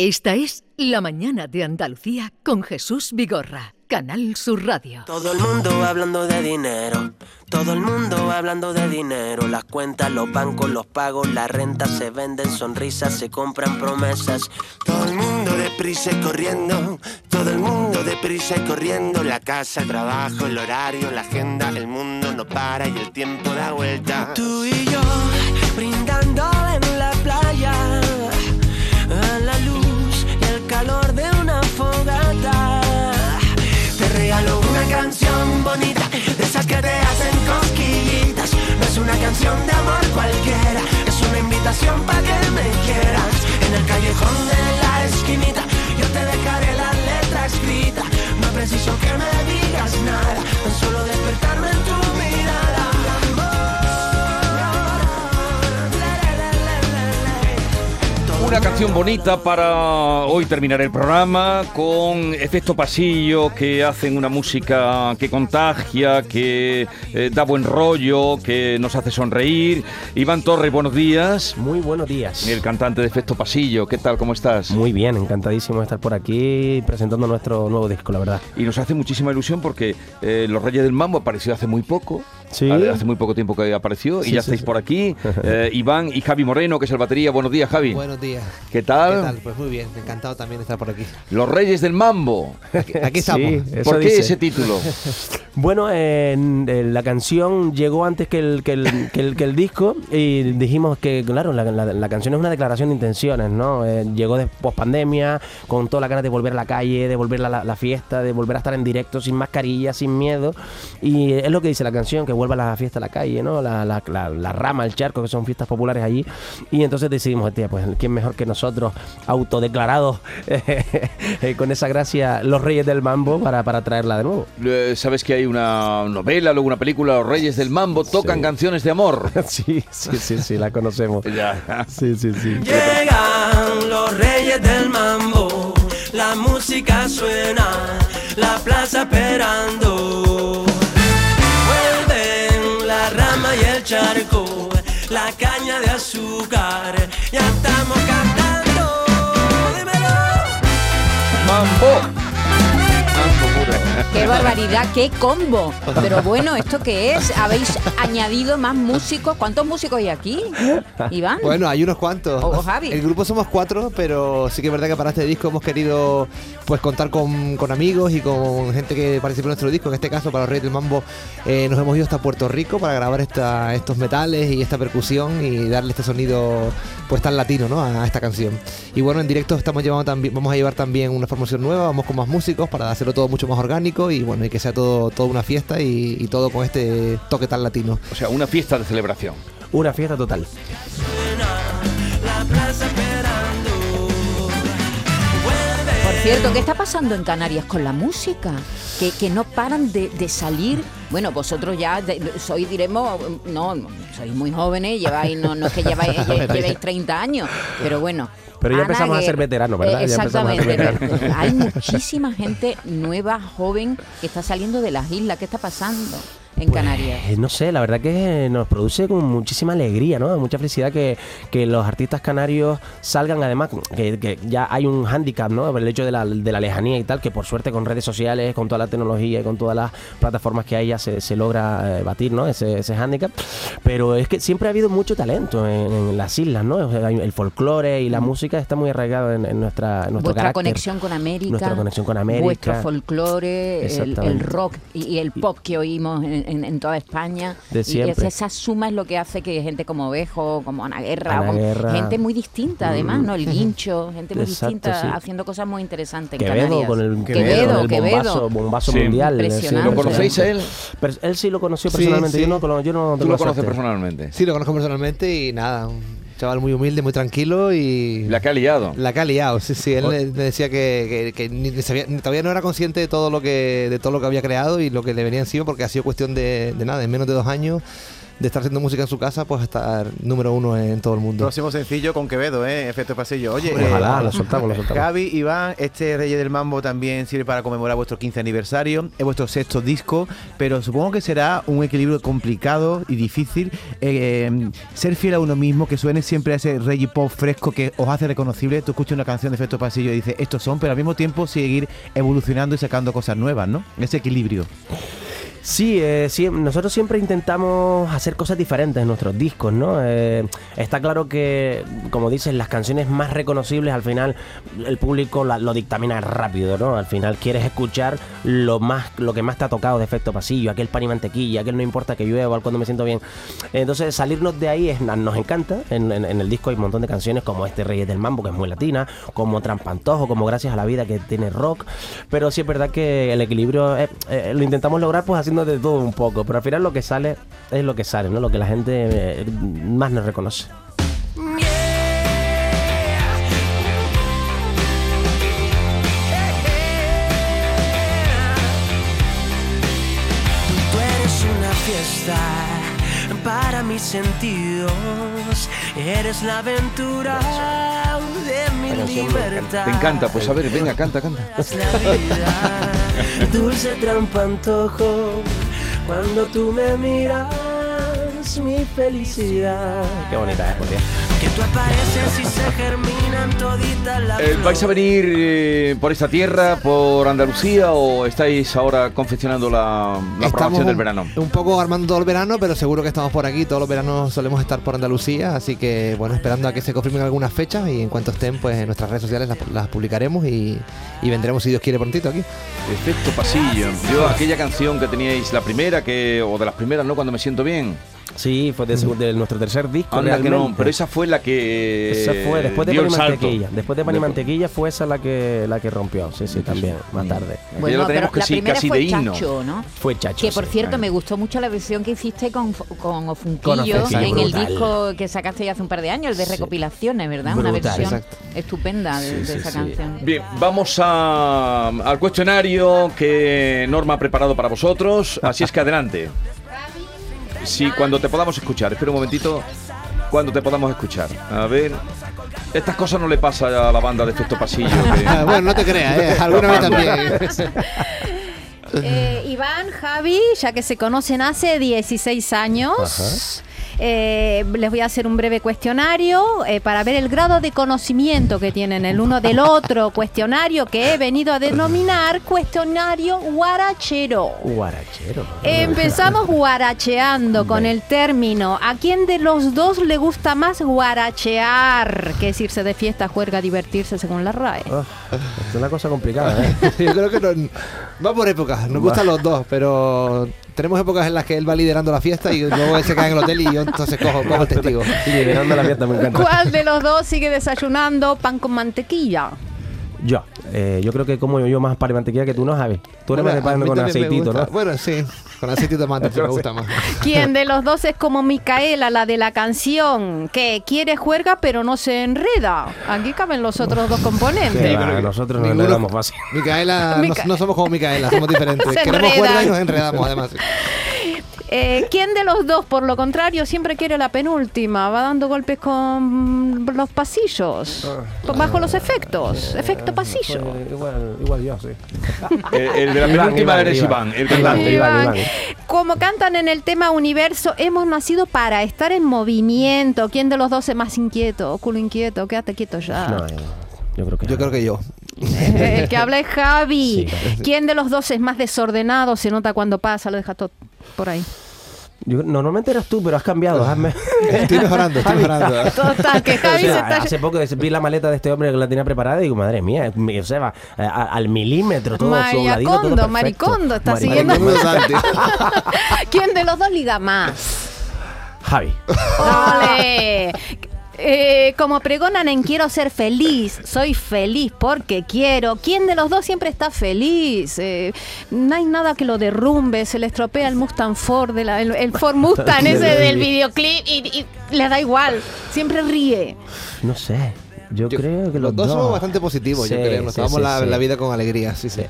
Esta es La Mañana de Andalucía con Jesús Vigorra, Canal Sur Radio. Todo el mundo hablando de dinero, todo el mundo hablando de dinero. Las cuentas, los bancos, los pagos, la renta se venden, sonrisas, se compran promesas. Todo el mundo deprisa y corriendo, todo el mundo deprisa y corriendo. La casa, el trabajo, el horario, la agenda, el mundo no para y el tiempo da vuelta. Tú y yo es una invitación para que me quieras. En el callejón de la esquinita, yo te dejaré la letra escrita. No preciso que me digas nada, Una canción bonita para hoy terminar el programa con efecto pasillo que hacen una música que contagia, que eh, da buen rollo, que nos hace sonreír. Iván Torres, buenos días. Muy buenos días. El cantante de efecto pasillo, ¿qué tal? ¿Cómo estás? Muy bien, encantadísimo de estar por aquí presentando nuestro nuevo disco, la verdad. Y nos hace muchísima ilusión porque eh, Los Reyes del Mambo apareció hace muy poco. Sí. Hace muy poco tiempo que apareció y Sí, ya sí, estáis sí. por aquí. Eh, Iván y Javi Moreno, que es el batería. Buenos días, Javi. Buenos días. ¿Qué tal? ¿Qué tal? Pues muy bien, encantado también de estar por aquí. Los Reyes del Mambo. Aquí estamos. Sí, eso ¿Por qué dice. ese título? Bueno, eh, la canción llegó antes que el, que, el, que, el, disco y dijimos que, claro, la, la- canción es una declaración de intenciones, ¿no? Eh, llegó después pandemia, con toda la ganas de volver a la calle, de volver a la, fiesta, de volver a estar en directo sin mascarilla, sin miedo. Y es lo que dice la canción, que vuelva la fiesta a la calle, ¿no? La, la, la- rama, el charco, que son fiestas populares allí. Y entonces decidimos, tía, pues, ¿quién mejor que nosotros, autodeclarados, eh, con esa gracia, los reyes del mambo, para, para traerla de nuevo? Sabes que hay una novela, luego una película, Los Reyes del Mambo, tocan Sí. canciones de amor. Sí, sí, sí, sí, la conocemos. Ya. Sí, sí, sí. Llegan los reyes del mambo, la música suena, la plaza esperando. Vuelven la rama y el charco, la caña de azúcar, ya estamos cantando. Dímelo. Mambo. ¡Qué barbaridad! ¡Qué combo! Pero bueno, ¿esto qué es? ¿Habéis añadido más músicos? ¿Cuántos músicos hay aquí? Iván. Bueno, hay unos cuantos. O- o Javi. El grupo somos cuatro, pero sí que es verdad que para este disco hemos querido pues contar con, con amigos y con gente que participó en nuestro disco. En este caso, para los Reyes del Mambo, eh, nos hemos ido hasta Puerto Rico para grabar esta, estos metales y esta percusión y darle este sonido pues tan latino ¿no? a, a esta canción. Y bueno, en directo estamos llevando también, vamos a llevar también una formación nueva, vamos con más músicos para hacerlo todo mucho más orgánico y bueno, y que sea todo, toda una fiesta y, y todo con este toque tan latino. O sea, una fiesta de celebración. Una fiesta total. Cierto, ¿qué está pasando en Canarias con la música? Que, que no paran de, de salir. Bueno, vosotros ya de- sois, diremos, no, sois muy jóvenes, lleváis, no, no es que lleváis, lle- llevéis 30 años, pero bueno. Pero ya Ana empezamos a ser veteranos, ¿verdad? Ya empezamos a ser exactamente. veteranos. pero Hay muchísima gente nueva, joven, que está saliendo de las islas. ¿Qué está pasando en Canarias? Eh, no sé, la verdad que nos produce con muchísima alegría, ¿no? Mucha felicidad que, que los artistas canarios salgan, además, que, que ya hay un hándicap, ¿no? El hecho de la, de la lejanía y tal, que por suerte con redes sociales, con toda la tecnología y con todas las plataformas que hay ya se, se logra eh, batir, ¿no? Ese, ese hándicap. Pero es que siempre ha habido mucho talento en, en las islas, ¿no? O sea, hay- el folclore y la música está muy arraigado en, en nuestra, en nuestro Vuestra carácter. conexión con América. Nuestra conexión con América. Vuestro folclore, el, rock y, y el pop que oímos en, en- en toda España. De y siempre. es- esa suma es lo que hace que gente como Bejo, como Ana Guerra, Ana Guerra. gente muy distinta además, ¿no? El guincho, gente muy Exacto, distinta sí. haciendo cosas muy interesantes en Quevedo Canarias. con el, Quevedo, con el Quevedo. bombazo, bombazo Sí. mundial. Impresionante. ¿Lo conocéis a él? Pero él sí lo conoció personalmente. sí. Yo no, yo no Tú lo la conoces personalmente. Sí, lo conozco personalmente y nada, un chaval muy humilde, muy tranquilo y... La que ha liado. La que ha liado, sí, sí. Él me me decía que, que- que ni sabía- ni- todavía no era consciente de todo lo que de todo lo que había creado y lo que le venía encima porque ha sido cuestión de, de nada, en menos de dos años de estar haciendo música en su casa, pues estar número uno en todo el mundo. Próximo sencillo con Quevedo, ¿eh? Efecto pasillo. Oye, eh, ojalá, lo soltamos, lo soltamos. Javi, Iván, este Reyes del Mambo también sirve para conmemorar vuestro 15 aniversario, es vuestro sexto disco, pero supongo que será un equilibrio complicado y difícil eh, ser fiel a uno mismo, que suene siempre a ese reggae pop fresco que os hace reconocible. Tú escuchas una canción de Efecto Pasillo y dices, estos son, pero al mismo tiempo seguir evolucionando y sacando cosas nuevas, ¿no? Ese equilibrio. Sí, eh, sí, nosotros siempre intentamos hacer cosas diferentes en nuestros discos, ¿no? Eh, está claro que, como dices, las canciones más reconocibles al final el público la- lo dictamina rápido, ¿no? Al final quieres escuchar lo más, lo que más te ha tocado de efecto pasillo, aquel pan y mantequilla, aquel no importa que llueva, cuando me siento bien. Entonces salirnos de ahí es- nos encanta. En, en- en el disco hay un montón de canciones como este Reyes del Mambo, que es muy latina, como Trampantojo, como Gracias a la Vida, que tiene rock. Pero sí es verdad que el equilibrio eh, eh, lo intentamos lograr pues haciendo de todo un poco. Pero al final lo que sale es lo que sale, ¿no? Lo que la gente eh, más nos reconoce. Una fiesta para mis sentidos. Eres la aventura de mi libertad. Te encanta, pues a ver, venga, canta, canta. Eres la vida. Dulce trampa antojo, cuando tú me miras, mi felicidad. Qué bonita es, Dios. Que tú apareces y se germinan toditas las Eh, ¿Vais a venir eh, por esta tierra, por Andalucía o estáis ahora confeccionando la, la programación del verano? un poco armando todo el verano, pero seguro que estamos por aquí. Todos los veranos solemos estar por Andalucía, así que bueno, esperando a que se confirmen algunas fechas y en cuanto estén, pues en nuestras redes sociales las, las publicaremos y, y vendremos, si Dios quiere, prontito aquí. Efecto pasillo. Yo aquella canción que teníais, la primera, que o de las primeras, ¿no? Cuando me siento bien. Sí, fue de, nuestro tercer disco. Anda que no, realmente. pero esa fue la que Esa fue después de dio Pan y el salto. Mantequilla. Después de Pan y Mantequilla fue esa la que la que rompió. Sí, sí, también, más tarde. Bueno, pero que la primera casi fue de himno. Chacho, ¿no? Fue Chacho. Que por sí. cierto, me gustó mucho la versión que hiciste con, con Ofunquillo en el disco que sacaste ya hace un par de años, el de Sí. recopilaciones, ¿verdad? Una versión Exacto. estupenda de, Sí, de sí, esa sí. canción. Bien, vamos a- al cuestionario que Norma ha preparado para vosotros, así es que adelante. Sí, cuando te podamos escuchar, espera un momentito, cuando te podamos escuchar. A ver, estas cosas no le pasa a la banda de efecto pasillo. que- bueno, no te creas, ¿eh? alguna vez también. Eh, Iván, Javi, ya que se conocen hace 16 años, eh, les voy a hacer un breve cuestionario eh, para ver el grado de conocimiento que tienen el uno del otro. Cuestionario que he venido a denominar cuestionario guarachero. Guarachero. Empezamos guaracheando con el término. ¿A quién de los dos le gusta más guarachear? Que es irse de fiesta, juerga, divertirse según la RAE. Ah, es una cosa complicada, ¿eh? Yo creo que no- va por épocas, nos gustan los dos, pero tenemos épocas en las que él va liderando la fiesta y luego él se queda en el hotel y yo entonces cojo, cojo el testigo. Liderando la fiesta, me encanta. ¿Cuál de los dos sigue desayunando pan con mantequilla? Yo, eh, yo creo que como yo más pan y mantequilla que tú, ¿no, Javi? Tú eres más de Bueno, pan con aceitito. ¿no? Bueno, sí, con aceitito de manta sí me gusta más. ¿Quién de los dos es como Micaela, la de la canción, que quiere juerga pero no se enreda? Aquí caben los otros dos componentes. va, nosotros nos enredamos fácil. Micaela, no, Mica- no somos como Micaela, somos diferentes. Se Queremos cuerda y nos enredamos además. Eh, ¿Quién de los dos, por lo contrario, siempre quiere la penúltima? Va dando golpes con los pasillos, bajo los efectos, efecto pasillo. Pues, igual, igual yo, sí. El, el de la Iván, penúltima Iván, eres Iván. Iván, el cantante. Iván. Como cantan en el tema universo, hemos nacido para estar en movimiento. ¿Quién de los dos es más inquieto? Culo inquieto, quédate quieto ya. No, yo, creo que Yo creo que yo. Eh, El que habla es Javi. Sí. ¿Quién de los dos es más desordenado? Se nota cuando pasa, lo deja todo por ahí. Yo- normalmente eras tú, pero has cambiado. hazme- Estoy mejorando, estoy mejorando. Total, que Javi O sea, se está... Hace poco vi la maleta de este hombre que la tenía preparada y digo, madre mía, o sea, va, a- a- al milímetro todo dobladito, todo Maricondo, perfecto. maricondo, está Maricondo. siguiendo. Santi. ¿Quién de los dos liga más? Javi. ¡Ole! Eh, como pregonan en Quiero ser feliz, soy feliz porque quiero. ¿Quién de los dos siempre está feliz? Eh, no hay nada que lo derrumbe, se le estropea el Mustang Ford, de la- el, el Ford Mustang ese del videoclip y, y le da igual, siempre ríe. No sé. Yo, Yo- creo que Los dos somos bastante positivos, yo creo. Nos sí, tomamos sí, la, sí. la vida con alegría, sí, sí.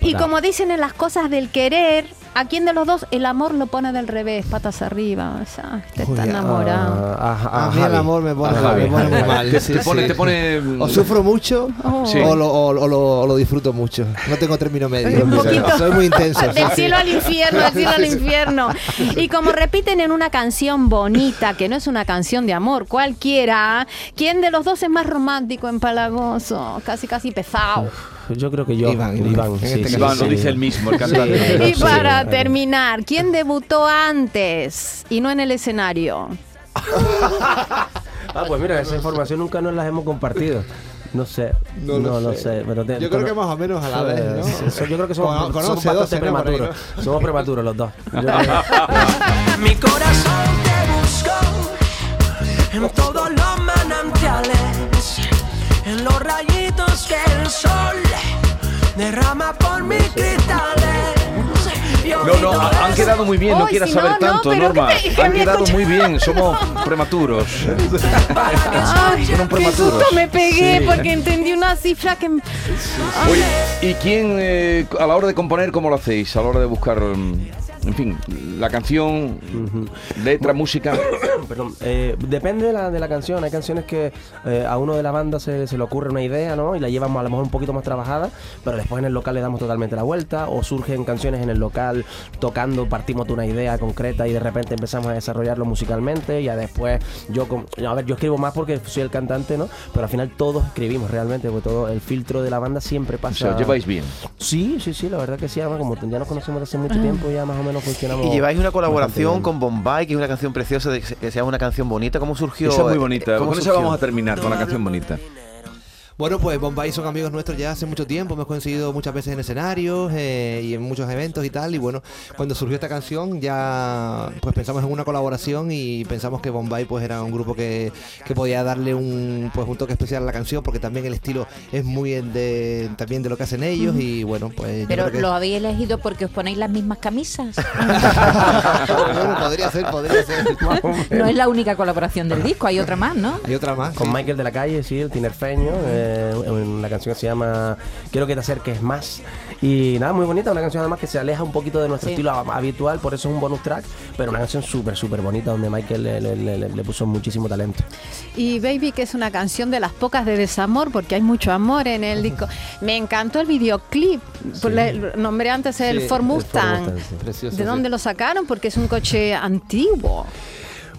Y como dicen en las cosas del querer, ¿a quién de los dos el amor lo pone del revés, patas arriba? O sea, este está Uy, enamorado. Ah, ah, A mí el amor me pone, A Javi. me pone muy mal. Te, sí, te pone, sí. te pone- O sufro mucho Oh. Sí. o, lo, o- o lo, o lo disfruto mucho. No tengo término medio. Un poquito. Soy muy intenso. Del sí. cielo al infierno, del cielo al infierno. Y como repiten en una canción bonita, que no es una canción de amor cualquiera, ¿quién de los dos es más romántico, empalagoso? Casi, casi pesado. Yo creo que yo, Iván, Iván, en sí, este sí, Iván, lo sí. dice él mismo, el cantante. Sí. Y Sí, para terminar, ¿quién debutó antes y no en el escenario? Ah, pues mira, esa información nunca nos las hemos compartido. No sé, No no, lo sé. sé. pero te- Yo creo que más o menos a la vez, ¿no? Sí, sí, yo creo que somos, Con- somos 11, bastante 12, ¿no? Por ahí, prematuros. Somos prematuros los dos. Mi corazón te buscó en todos los manantiales, en los rayitos que el sol derrama por mis cristales. No, no, han quedado muy bien, no Uy, quieras si saber no, tanto, pero Norma. que te- que Han me quedado escucha- muy bien, somos prematuros. Ay, Fueron qué susto me pegué Sí. porque entendí una cifra que... Oye, ¿y quién, eh, a la hora de componer, cómo lo hacéis? A la hora de buscar, mm, en fin, la canción, letra, música. Perdón, eh, depende de la, de la canción. Hay canciones que eh, a uno de la banda se, se le ocurre una idea, ¿no? Y la llevamos a lo mejor un poquito más trabajada, pero después en el local le damos totalmente la vuelta. O surgen canciones en el local tocando, partimos de una idea concreta y de repente empezamos a desarrollarlo musicalmente. Y ya después yo, a ver, yo escribo más porque soy el cantante, ¿no? Pero al final todos escribimos realmente, porque todo el filtro de la banda siempre O pasa. sea, lleváis bien. Sí, sí, sí, la verdad que sí. Además, como ya nos conocemos desde hace mucho tiempo, ya más o menos funcionamos. Y lleváis una colaboración con Bombay, que es una canción preciosa, de- que se llama una canción bonita. ¿Cómo surgió? Esa es muy bonita. ¿Cómo Con esa surgió? vamos a terminar, con la canción bonita. Bueno, pues Bombay son amigos nuestros ya hace mucho tiempo, hemos coincidido muchas veces en escenarios eh, y en muchos eventos y tal, y bueno, cuando surgió esta canción ya pues pensamos en una colaboración y pensamos que Bombay pues era un grupo que, que podía darle un pues un toque especial a la canción porque también el estilo es muy de también de lo que hacen ellos y bueno, pues Pero que- lo habéis elegido porque os ponéis las mismas camisas. Bueno, podría ser, podría ser. No es la única colaboración del disco, hay otra más, ¿no? Hay otra más. Con sí. Michael de la Calle, sí, el tinerfeño, eh, en la canción que se llama Quiero que te acerques más. Y nada, muy bonita, una canción además que se aleja un poquito de nuestro Sí. estilo hab- habitual, por eso es un bonus track, pero una canción súper, súper bonita donde Michael le, le- le- le puso muchísimo talento. Y Baby, que es una canción de las pocas de desamor, porque hay mucho amor en el disco. Me encantó el videoclip. Le- nombré antes el Sí, Ford el Ford Mustang. Mustang, sí. Precioso, ¿De sí. dónde lo sacaron? Porque es un coche antiguo.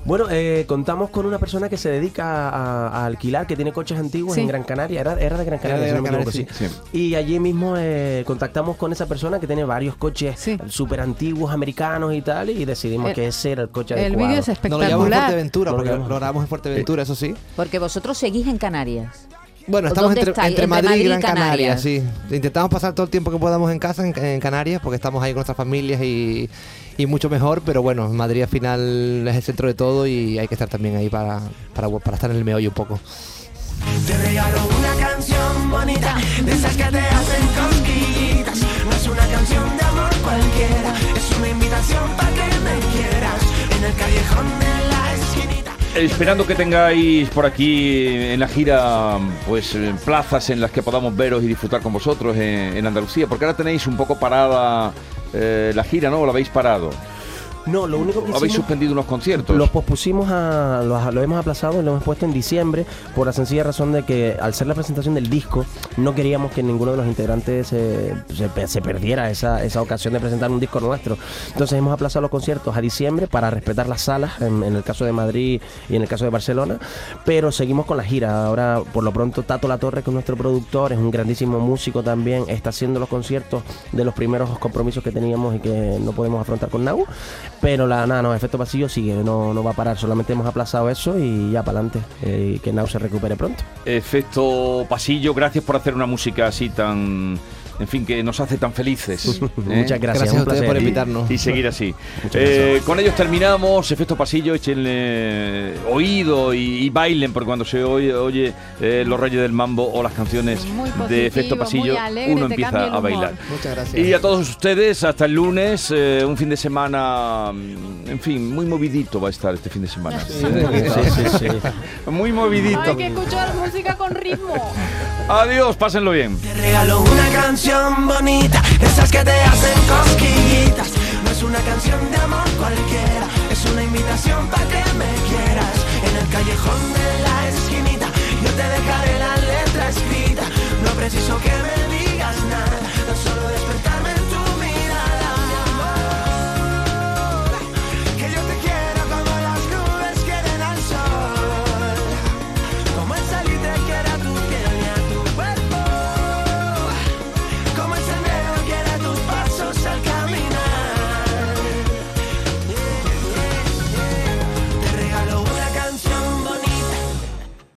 Bueno, eh, contamos con una persona que se dedica a, a alquilar, que tiene coches antiguos Sí. en Gran Canaria. Era, era de Gran Canaria, de si no Gran me equivoco, Canaria, sí. Y allí mismo eh, contactamos con esa persona que tiene varios coches Sí. súper antiguos americanos y tal, y decidimos El- que ese era el coche El adecuado. vídeo es Nos lo llevamos en espectacular. Fuerteventura, lo porque llevamos. lo grabamos en Fuerteventura, eso sí. Porque vosotros seguís en Canarias. Bueno, ¿O estamos entre, entre Entre Madrid, Madrid y Gran Canaria, Canarias. sí. Intentamos pasar todo el tiempo que podamos en casa, en, en Canarias, porque estamos ahí con nuestras familias y, y mucho mejor, pero bueno, Madrid al final es el centro de todo y hay que estar también ahí para, para, para estar en el meollo un poco. Te regalo una canción bonita, de esas que te hacen cosquillitas. No es una canción de amor cualquiera, es una invitación para que me quieras en el callejón de. Esperando que tengáis por aquí en la gira pues eh, plazas en las que podamos veros y disfrutar con vosotros en, Andalucía, porque ahora tenéis un poco parada eh, la gira, ¿no? ¿O la habéis parado? No, lo único que ¿O habéis hicimos- suspendido unos conciertos? Los pospusimos a. Los, lo hemos aplazado, lo hemos puesto en diciembre, por la sencilla razón de que al ser la presentación del disco, no queríamos que ninguno de los integrantes se, se se perdiera esa, esa ocasión de presentar un disco nuestro. Entonces hemos aplazado los conciertos a diciembre para respetar las salas, en, en el caso de Madrid y en el caso de Barcelona, pero seguimos con la gira. Ahora, por lo pronto, Tato La Torre, que es nuestro productor, es un grandísimo músico también, está haciendo los conciertos de los primeros compromisos que teníamos y que no podemos afrontar con Nau. Pero la nada, no, efecto pasillo sigue, no, no va a parar, solamente hemos aplazado eso y ya para adelante, eh, que Nau se recupere pronto. Efecto pasillo, gracias por hacer una música así tan, en fin, que nos hace tan felices. ¿eh? Muchas gracias, Gracias a un ustedes placer. por invitarnos. Y, seguir así. Eh, con ellos terminamos. Efecto pasillo, échenle oído y, y bailen, porque cuando se oye, oye eh, Los Reyes del Mambo o las canciones de Efecto Pasillo, alegre, uno empieza a bailar. Muchas gracias. Y a todos ustedes, hasta el lunes, eh, un fin de semana, mm, en fin, muy movidito va a estar este fin de semana. Sí, sí, sí. Muy movidito. Hay que escuchar música con ritmo. Adiós, pásenlo bien. Te regalo una canción canción bonita, esas que te hacen cosquillitas. No es una canción de amor cualquiera, es una invitación para que me quieras. En el callejón de la esquinita, yo te dejaré